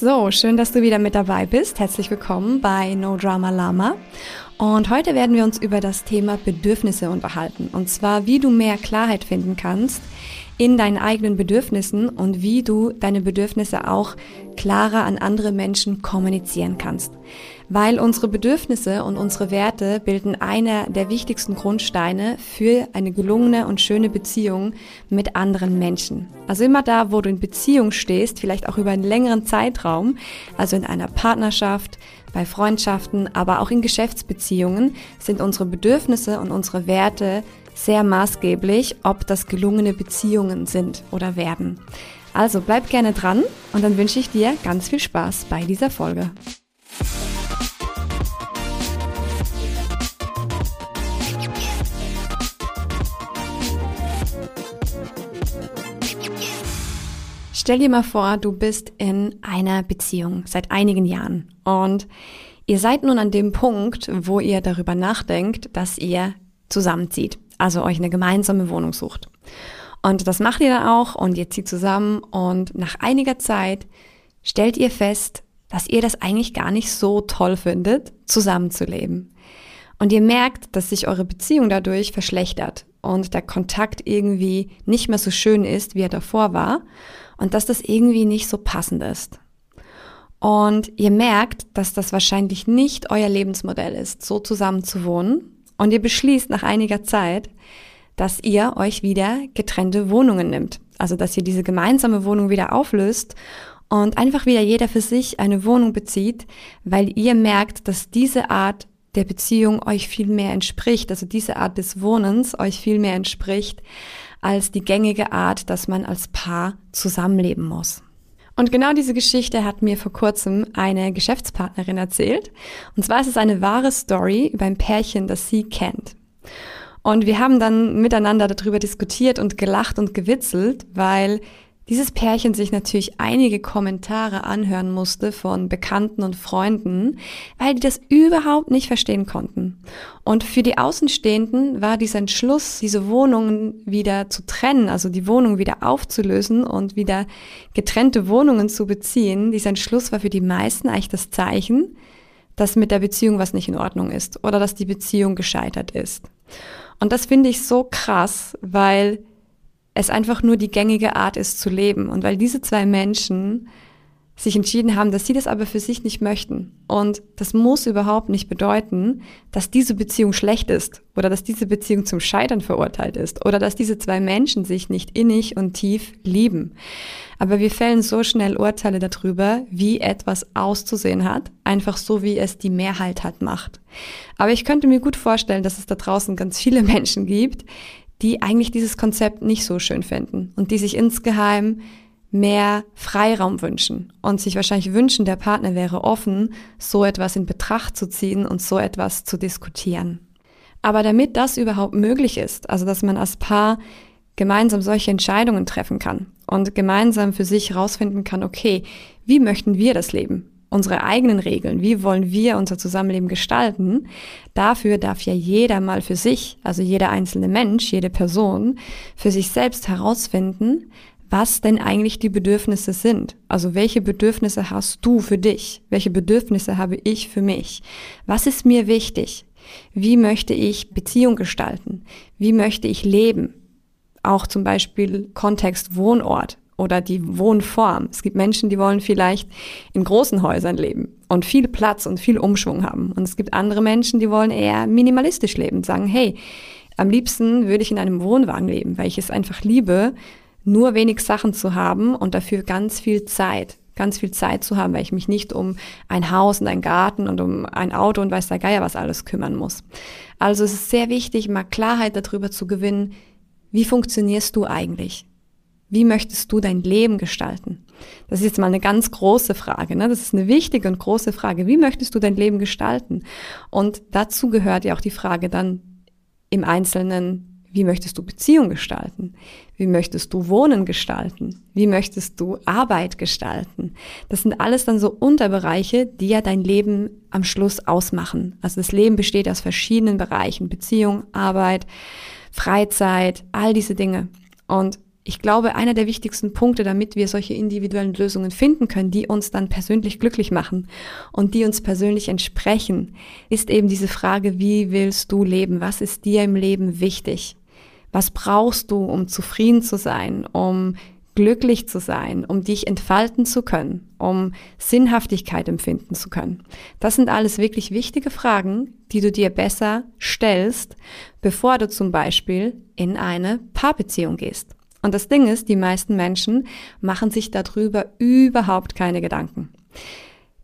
So, schön, dass du wieder mit dabei bist. Herzlich willkommen bei No Drama Lama. Und heute werden wir uns über das Thema Bedürfnisse unterhalten. Und zwar, wie du mehr Klarheit finden kannst in deinen eigenen Bedürfnissen und wie du deine Bedürfnisse auch klarer an andere Menschen kommunizieren kannst. Weil unsere Bedürfnisse und unsere Werte bilden einer der wichtigsten Grundsteine für eine gelungene und schöne Beziehung mit anderen Menschen. Also immer da, wo du in Beziehung stehst, vielleicht auch über einen längeren Zeitraum, also in einer Partnerschaft, bei Freundschaften, aber auch in Geschäftsbeziehungen sind unsere Bedürfnisse und unsere Werte sehr maßgeblich, ob das gelungene Beziehungen sind oder werden. Also bleib gerne dran und dann wünsche ich dir ganz viel Spaß bei dieser Folge. Stell dir mal vor, du bist in einer Beziehung seit einigen Jahren und ihr seid nun an dem Punkt, wo ihr darüber nachdenkt, dass ihr zusammenzieht, also euch eine gemeinsame Wohnung sucht. Und das macht ihr dann auch und ihr zieht zusammen und nach einiger Zeit stellt ihr fest, dass ihr das eigentlich gar nicht so toll findet, zusammenzuleben. Und ihr merkt, dass sich eure Beziehung dadurch verschlechtert und der Kontakt irgendwie nicht mehr so schön ist, wie er davor war und dass das irgendwie nicht so passend ist. Und ihr merkt, dass das wahrscheinlich nicht euer Lebensmodell ist, so zusammen zu wohnen. Und ihr beschließt nach einiger Zeit, dass ihr euch wieder getrennte Wohnungen nimmt. Also dass ihr diese gemeinsame Wohnung wieder auflöst und einfach wieder jeder für sich eine Wohnung bezieht, weil ihr merkt, dass diese Art der Beziehung euch viel mehr entspricht, also diese Art des Wohnens euch viel mehr entspricht als die gängige Art, dass man als Paar zusammenleben muss. Und genau diese Geschichte hat mir vor kurzem eine Geschäftspartnerin erzählt. Und zwar ist es eine wahre Story über ein Pärchen, das sie kennt. Und wir haben dann miteinander darüber diskutiert und gelacht und gewitzelt, weil dieses Pärchen sich natürlich einige Kommentare anhören musste von Bekannten und Freunden, weil die das überhaupt nicht verstehen konnten. Und für die Außenstehenden war dieser Entschluss, diese Wohnungen wieder zu trennen, also die Wohnung wieder aufzulösen und wieder getrennte Wohnungen zu beziehen, dieser Entschluss war für die meisten eigentlich das Zeichen, dass mit der Beziehung was nicht in Ordnung ist oder dass die Beziehung gescheitert ist. Und das finde ich so krass, weil es einfach nur die gängige Art ist zu leben. Und weil diese zwei Menschen sich entschieden haben, dass sie das aber für sich nicht möchten. Und das muss überhaupt nicht bedeuten, dass diese Beziehung schlecht ist oder dass diese Beziehung zum Scheitern verurteilt ist oder dass diese zwei Menschen sich nicht innig und tief lieben. Aber wir fällen so schnell Urteile darüber, wie etwas auszusehen hat, einfach so wie es die Mehrheit hat macht. Aber ich könnte mir gut vorstellen, dass es da draußen ganz viele Menschen gibt, die eigentlich dieses Konzept nicht so schön finden und die sich insgeheim mehr Freiraum wünschen und sich wahrscheinlich wünschen, der Partner wäre offen, so etwas in Betracht zu ziehen und so etwas zu diskutieren. Aber damit das überhaupt möglich ist, also dass man als Paar gemeinsam solche Entscheidungen treffen kann und gemeinsam für sich herausfinden kann, okay, wie möchten wir das Leben? Unsere eigenen Regeln, wie wollen wir unser Zusammenleben gestalten, dafür darf ja jeder mal für sich, also jeder einzelne Mensch, jede Person, für sich selbst herausfinden, was denn eigentlich die Bedürfnisse sind. Also welche Bedürfnisse hast du für dich? Welche Bedürfnisse habe ich für mich? Was ist mir wichtig? Wie möchte ich Beziehung gestalten? Wie möchte ich leben? Auch zum Beispiel Kontext Wohnort oder die Wohnform. Es gibt Menschen, die wollen vielleicht in großen Häusern leben und viel Platz und viel Umschwung haben. Und es gibt andere Menschen, die wollen eher minimalistisch leben, sagen, hey, am liebsten würde ich in einem Wohnwagen leben, weil ich es einfach liebe, nur wenig Sachen zu haben und dafür ganz viel Zeit, ganz viel Zeit zu haben, weil ich mich nicht um ein Haus und einen Garten und um ein Auto und weiß der Geier was alles kümmern muss. Also es ist sehr wichtig, mal Klarheit darüber zu gewinnen, wie funktionierst du eigentlich? Wie möchtest du dein Leben gestalten? Das ist jetzt mal eine ganz große Frage. Ne? Das ist eine wichtige und große Frage. Wie möchtest du dein Leben gestalten? Und dazu gehört ja auch die Frage dann im Einzelnen, wie möchtest du Beziehung gestalten? Wie möchtest du Wohnen gestalten? Wie möchtest du Arbeit gestalten? Das sind alles dann so Unterbereiche, die ja dein Leben am Schluss ausmachen. Also das Leben besteht aus verschiedenen Bereichen. Beziehung, Arbeit, Freizeit, all diese Dinge. Und ich glaube, einer der wichtigsten Punkte, damit wir solche individuellen Lösungen finden können, die uns dann persönlich glücklich machen und die uns persönlich entsprechen, ist eben diese Frage, wie willst du leben? Was ist dir im Leben wichtig? Was brauchst du, um zufrieden zu sein, um glücklich zu sein, um dich entfalten zu können, um Sinnhaftigkeit empfinden zu können? Das sind alles wirklich wichtige Fragen, die du dir besser stellst, bevor du zum Beispiel in eine Paarbeziehung gehst. Und das Ding ist, die meisten Menschen machen sich darüber überhaupt keine Gedanken.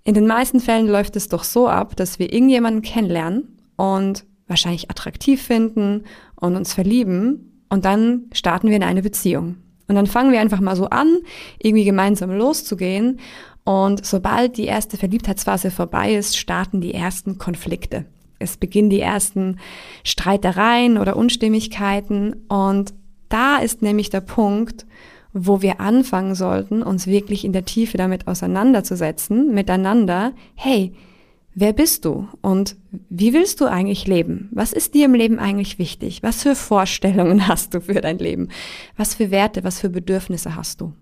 In den meisten Fällen läuft es doch so ab, dass wir irgendjemanden kennenlernen und wahrscheinlich attraktiv finden und uns verlieben und dann starten wir in eine Beziehung. Und dann fangen wir einfach mal so an, irgendwie gemeinsam loszugehen. Und sobald die erste Verliebtheitsphase vorbei ist, starten die ersten Konflikte. Es beginnen die ersten Streitereien oder Unstimmigkeiten. Und da ist nämlich der Punkt, wo wir anfangen sollten, uns wirklich in der Tiefe damit auseinanderzusetzen, miteinander, hey, Wer bist du und wie willst du eigentlich leben? Was ist dir im Leben eigentlich wichtig? Was für Vorstellungen hast du für dein Leben? Was für Werte, was für Bedürfnisse hast du?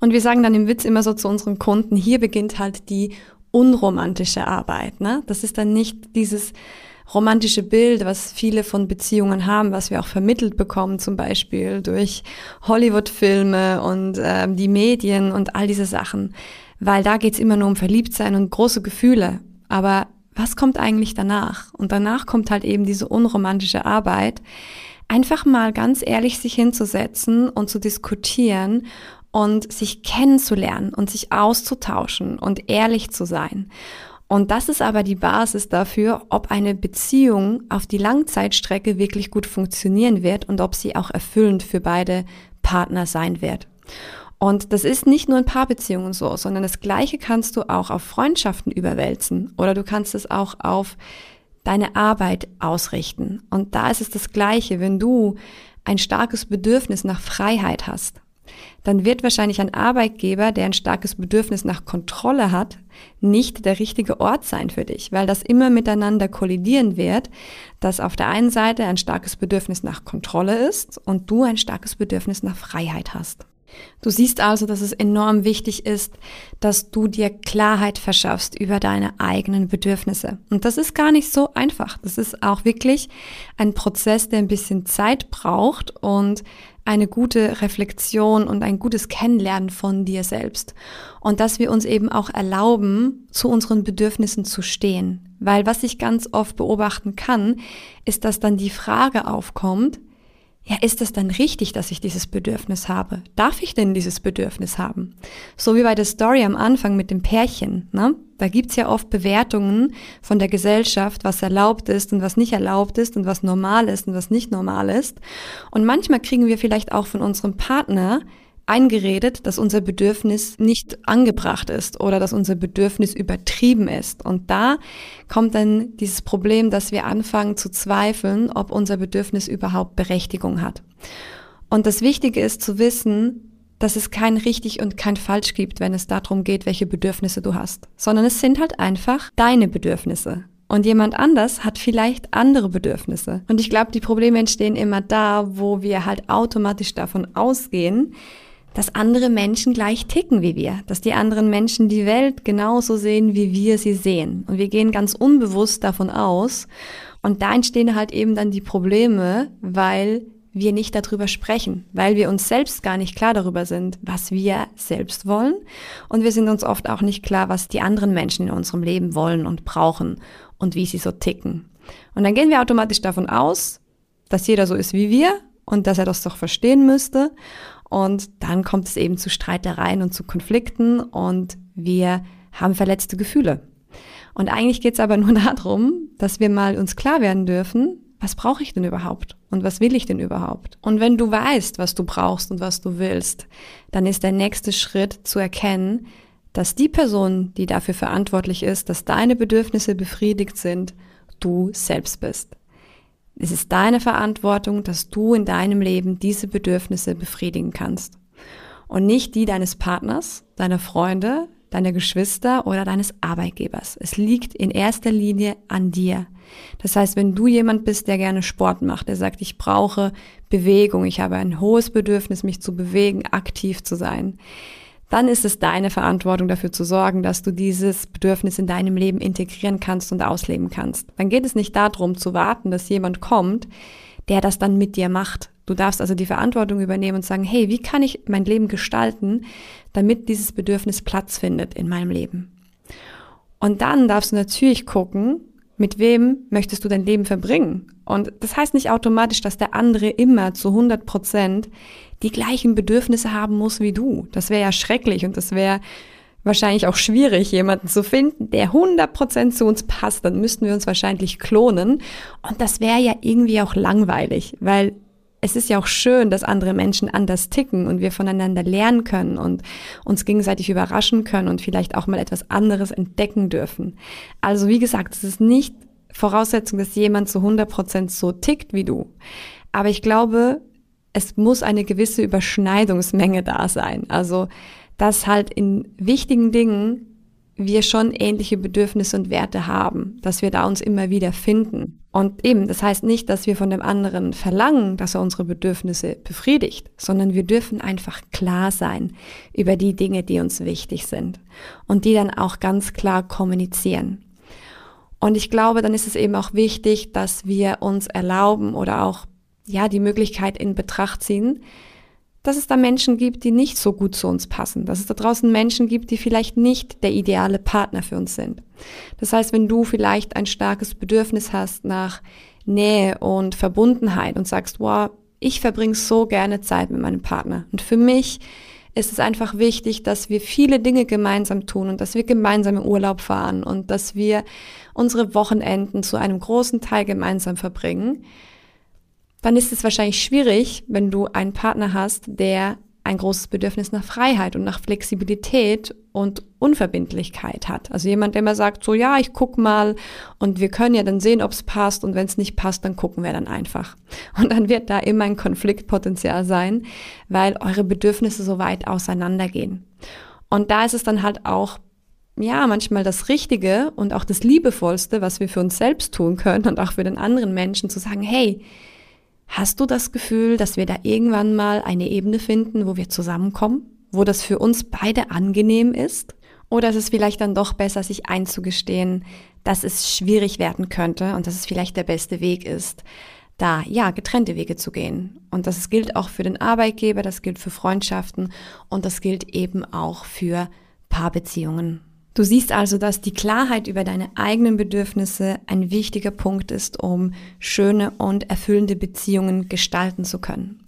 Und wir sagen dann im Witz immer so zu unseren Kunden, hier beginnt halt die unromantische Arbeit. Ne? Das ist dann nicht dieses romantische Bild, was viele von Beziehungen haben, was wir auch vermittelt bekommen, zum Beispiel durch Hollywood-Filme und äh, die Medien und all diese Sachen. Weil da geht's immer nur um Verliebtsein und große Gefühle. Aber was kommt eigentlich danach? Und danach kommt halt eben diese unromantische Arbeit, einfach mal ganz ehrlich sich hinzusetzen und zu diskutieren und sich kennenzulernen und sich auszutauschen und ehrlich zu sein. Und das ist aber die Basis dafür, ob eine Beziehung auf die Langzeitstrecke wirklich gut funktionieren wird und ob sie auch erfüllend für beide Partner sein wird. Und das ist nicht nur in Paarbeziehungen so, sondern das Gleiche kannst du auch auf Freundschaften überwälzen oder du kannst es auch auf deine Arbeit ausrichten. Und da ist es das Gleiche, wenn du ein starkes Bedürfnis nach Freiheit hast, dann wird wahrscheinlich ein Arbeitgeber, der ein starkes Bedürfnis nach Kontrolle hat, nicht der richtige Ort sein für dich, weil das immer miteinander kollidieren wird, dass auf der einen Seite ein starkes Bedürfnis nach Kontrolle ist und du ein starkes Bedürfnis nach Freiheit hast. Du siehst also, dass es enorm wichtig ist, dass du dir Klarheit verschaffst über deine eigenen Bedürfnisse. Und das ist gar nicht so einfach. Das ist auch wirklich ein Prozess, der ein bisschen Zeit braucht und eine gute Reflexion und ein gutes Kennenlernen von dir selbst. Und dass wir uns eben auch erlauben, zu unseren Bedürfnissen zu stehen. Weil was ich ganz oft beobachten kann, ist, dass dann die Frage aufkommt, ja, ist es dann richtig, dass ich dieses Bedürfnis habe? Darf ich denn dieses Bedürfnis haben? So wie bei der Story am Anfang mit dem Pärchen. Ne? Da gibt's ja oft Bewertungen von der Gesellschaft, was erlaubt ist und was nicht erlaubt ist und was normal ist und was nicht normal ist. Und manchmal kriegen wir vielleicht auch von unserem Partner eingeredet, dass unser Bedürfnis nicht angebracht ist oder dass unser Bedürfnis übertrieben ist. Und da kommt dann dieses Problem, dass wir anfangen zu zweifeln, ob unser Bedürfnis überhaupt Berechtigung hat. Und das Wichtige ist zu wissen, dass es kein richtig und kein falsch gibt, wenn es darum geht, welche Bedürfnisse du hast, sondern es sind halt einfach deine Bedürfnisse. Und jemand anders hat vielleicht andere Bedürfnisse. Und ich glaube, die Probleme entstehen immer da, wo wir halt automatisch davon ausgehen, dass andere Menschen gleich ticken wie wir, dass die anderen Menschen die Welt genauso sehen, wie wir sie sehen. Und wir gehen ganz unbewusst davon aus. Und da entstehen halt eben dann die Probleme, weil wir nicht darüber sprechen, weil wir uns selbst gar nicht klar darüber sind, was wir selbst wollen. Und wir sind uns oft auch nicht klar, was die anderen Menschen in unserem Leben wollen und brauchen und wie sie so ticken. Und dann gehen wir automatisch davon aus, dass jeder so ist wie wir und dass er das doch verstehen müsste. Und dann kommt es eben zu Streitereien und zu Konflikten und wir haben verletzte Gefühle. Und eigentlich geht es aber nur darum, dass wir mal uns klar werden dürfen, was brauche ich denn überhaupt und was will ich denn überhaupt? Und wenn du weißt, was du brauchst und was du willst, dann ist der nächste Schritt zu erkennen, dass die Person, die dafür verantwortlich ist, dass deine Bedürfnisse befriedigt sind, du selbst bist. Es ist deine Verantwortung, dass du in deinem Leben diese Bedürfnisse befriedigen kannst. Und nicht die deines Partners, deiner Freunde, deiner Geschwister oder deines Arbeitgebers. Es liegt in erster Linie an dir. Das heißt, wenn du jemand bist, der gerne Sport macht, der sagt, ich brauche Bewegung, ich habe ein hohes Bedürfnis, mich zu bewegen, aktiv zu sein, dann ist es deine Verantwortung dafür zu sorgen, dass du dieses Bedürfnis in deinem Leben integrieren kannst und ausleben kannst. Dann geht es nicht darum zu warten, dass jemand kommt, der das dann mit dir macht. Du darfst also die Verantwortung übernehmen und sagen, hey, wie kann ich mein Leben gestalten, damit dieses Bedürfnis Platz findet in meinem Leben? Und dann darfst du natürlich gucken, mit wem möchtest du dein Leben verbringen? Und das heißt nicht automatisch, dass der andere immer zu 100 Prozent die gleichen Bedürfnisse haben muss wie du. Das wäre ja schrecklich und das wäre wahrscheinlich auch schwierig, jemanden zu finden, der 100% zu uns passt. Dann müssten wir uns wahrscheinlich klonen. Und das wäre ja irgendwie auch langweilig, weil es ist ja auch schön, dass andere Menschen anders ticken und wir voneinander lernen können und uns gegenseitig überraschen können und vielleicht auch mal etwas anderes entdecken dürfen. Also wie gesagt, es ist nicht Voraussetzung, dass jemand zu 100% so tickt wie du. Aber ich glaube, es muss eine gewisse Überschneidungsmenge da sein. Also, dass halt in wichtigen Dingen wir schon ähnliche Bedürfnisse und Werte haben, dass wir da uns immer wieder finden. Und eben, das heißt nicht, dass wir von dem anderen verlangen, dass er unsere Bedürfnisse befriedigt, sondern wir dürfen einfach klar sein über die Dinge, die uns wichtig sind und die dann auch ganz klar kommunizieren. Und ich glaube, dann ist es eben auch wichtig, dass wir uns erlauben oder auch ja, die Möglichkeit in Betracht ziehen, dass es da Menschen gibt, die nicht so gut zu uns passen, dass es da draußen Menschen gibt, die vielleicht nicht der ideale Partner für uns sind. Das heißt, wenn du vielleicht ein starkes Bedürfnis hast nach Nähe und Verbundenheit und sagst, wow, ich verbringe so gerne Zeit mit meinem Partner. Und für mich ist es einfach wichtig, dass wir viele Dinge gemeinsam tun und dass wir gemeinsam in Urlaub fahren und dass wir unsere Wochenenden zu einem großen Teil gemeinsam verbringen dann ist es wahrscheinlich schwierig, wenn du einen Partner hast, der ein großes Bedürfnis nach Freiheit und nach Flexibilität und Unverbindlichkeit hat. Also jemand, der immer sagt, so ja, ich guck mal und wir können ja dann sehen, ob es passt und wenn es nicht passt, dann gucken wir dann einfach. Und dann wird da immer ein Konfliktpotenzial sein, weil eure Bedürfnisse so weit auseinandergehen. Und da ist es dann halt auch ja, manchmal das Richtige und auch das Liebevollste, was wir für uns selbst tun können und auch für den anderen Menschen zu sagen, hey, Hast du das Gefühl, dass wir da irgendwann mal eine Ebene finden, wo wir zusammenkommen, wo das für uns beide angenehm ist? Oder ist es vielleicht dann doch besser, sich einzugestehen, dass es schwierig werden könnte und dass es vielleicht der beste Weg ist, da ja getrennte Wege zu gehen. Und das gilt auch für den Arbeitgeber, das gilt für Freundschaften und das gilt eben auch für Paarbeziehungen. Du siehst also, dass die Klarheit über deine eigenen Bedürfnisse ein wichtiger Punkt ist, um schöne und erfüllende Beziehungen gestalten zu können.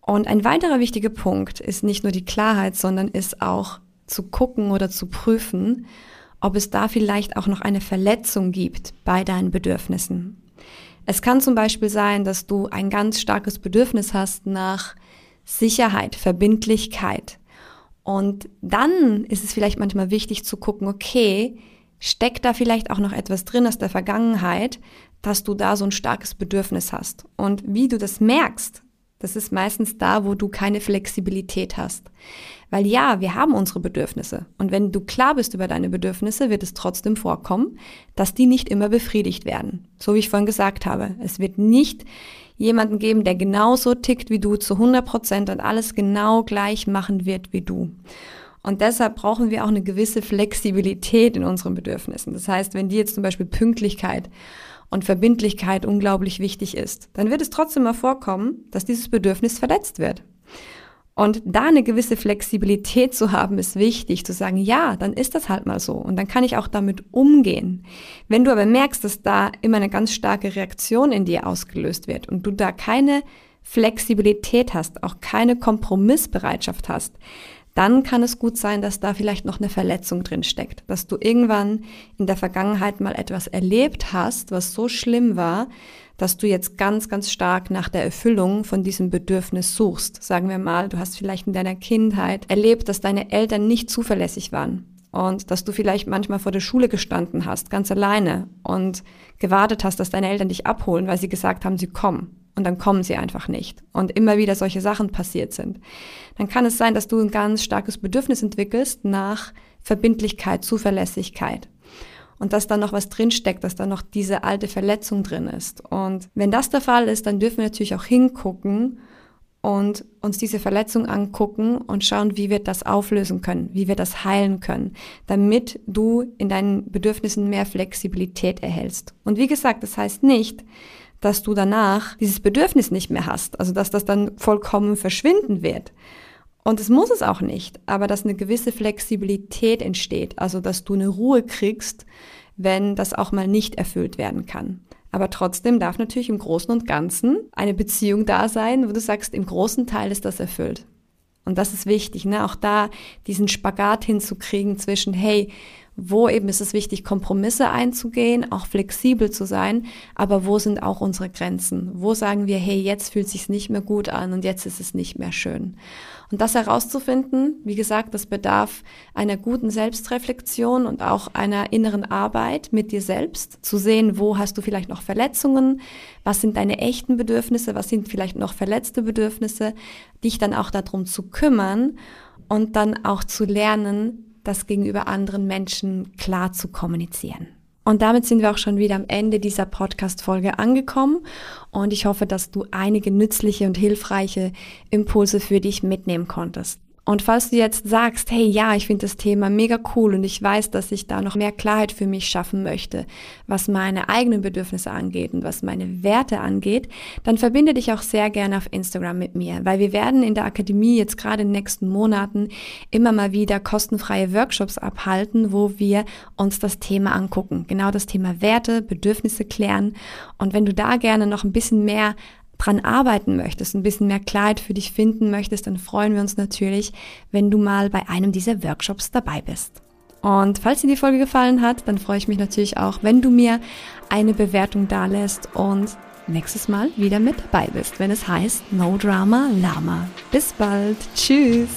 Und ein weiterer wichtiger Punkt ist nicht nur die Klarheit, sondern ist auch zu gucken oder zu prüfen, ob es da vielleicht auch noch eine Verletzung gibt bei deinen Bedürfnissen. Es kann zum Beispiel sein, dass du ein ganz starkes Bedürfnis hast nach Sicherheit, Verbindlichkeit, und dann ist es vielleicht manchmal wichtig zu gucken, okay, steckt da vielleicht auch noch etwas drin aus der Vergangenheit, dass du da so ein starkes Bedürfnis hast. Und wie du das merkst, das ist meistens da, wo du keine Flexibilität hast. Weil ja, wir haben unsere Bedürfnisse. Und wenn du klar bist über deine Bedürfnisse, wird es trotzdem vorkommen, dass die nicht immer befriedigt werden. So wie ich vorhin gesagt habe. Es wird nicht jemanden geben, der genauso tickt wie du zu 100 Prozent und alles genau gleich machen wird wie du. Und deshalb brauchen wir auch eine gewisse Flexibilität in unseren Bedürfnissen. Das heißt, wenn dir jetzt zum Beispiel Pünktlichkeit und Verbindlichkeit unglaublich wichtig ist, dann wird es trotzdem mal vorkommen, dass dieses Bedürfnis verletzt wird. Und da eine gewisse Flexibilität zu haben, ist wichtig, zu sagen, ja, dann ist das halt mal so. Und dann kann ich auch damit umgehen. Wenn du aber merkst, dass da immer eine ganz starke Reaktion in dir ausgelöst wird und du da keine Flexibilität hast, auch keine Kompromissbereitschaft hast, dann kann es gut sein, dass da vielleicht noch eine Verletzung drin steckt, dass du irgendwann in der Vergangenheit mal etwas erlebt hast, was so schlimm war, dass du jetzt ganz, ganz stark nach der Erfüllung von diesem Bedürfnis suchst. Sagen wir mal, du hast vielleicht in deiner Kindheit erlebt, dass deine Eltern nicht zuverlässig waren und dass du vielleicht manchmal vor der Schule gestanden hast, ganz alleine und gewartet hast, dass deine Eltern dich abholen, weil sie gesagt haben, sie kommen. und dann kommen sie einfach nicht und immer wieder solche Sachen passiert sind, dann kann es sein, dass du ein ganz starkes Bedürfnis entwickelst nach Verbindlichkeit, Zuverlässigkeit. Und dass da noch was drinsteckt, dass da noch diese alte Verletzung drin ist. Und wenn das der Fall ist, dann dürfen wir natürlich auch hingucken und uns diese Verletzung angucken und schauen, wie wir das auflösen können, wie wir das heilen können, damit du in deinen Bedürfnissen mehr Flexibilität erhältst. Und wie gesagt, das heißt nicht, dass du danach dieses Bedürfnis nicht mehr hast, also dass das dann vollkommen verschwinden wird. Und es muss es auch nicht, aber dass eine gewisse Flexibilität entsteht, also dass du eine Ruhe kriegst, wenn das auch mal nicht erfüllt werden kann. Aber trotzdem darf natürlich im Großen und Ganzen eine Beziehung da sein, wo du sagst, im großen Teil ist das erfüllt. Und das ist wichtig, ne? auch da diesen Spagat hinzukriegen zwischen, hey, wo eben ist es wichtig, Kompromisse einzugehen, auch flexibel zu sein, aber wo sind auch unsere Grenzen? Wo sagen wir, hey, jetzt fühlt sich nicht mehr gut an und jetzt ist es nicht mehr schön? Und das herauszufinden, wie gesagt, das bedarf einer guten Selbstreflexion und auch einer inneren Arbeit mit dir selbst, zu sehen, wo hast du vielleicht noch Verletzungen, was sind deine echten Bedürfnisse, was sind vielleicht noch verletzte Bedürfnisse, dich dann auch darum zu kümmern und dann auch zu lernen, das gegenüber anderen Menschen klar zu kommunizieren. Und damit sind wir auch schon wieder am Ende dieser Podcast-Folge angekommen. Und ich hoffe, dass du einige nützliche und hilfreiche Impulse für dich mitnehmen konntest. Und falls du jetzt sagst, hey ja, ich finde das Thema mega cool und ich weiß, dass ich da noch mehr Klarheit für mich schaffen möchte, was meine eigenen Bedürfnisse angeht und was meine Werte angeht, dann verbinde dich auch sehr gerne auf Instagram mit mir, weil wir werden in der Akademie jetzt gerade in den nächsten Monaten immer mal wieder kostenfreie Workshops abhalten, wo wir uns das Thema angucken. Genau das Thema Werte, Bedürfnisse klären. Und wenn du da gerne noch ein bisschen mehr dran arbeiten möchtest, ein bisschen mehr Klarheit für dich finden möchtest, dann freuen wir uns natürlich, wenn du mal bei einem dieser Workshops dabei bist. Und falls dir die Folge gefallen hat, dann freue ich mich natürlich auch, wenn du mir eine Bewertung dalässt und nächstes Mal wieder mit dabei bist, wenn es heißt No Drama Lama. Bis bald. Tschüss.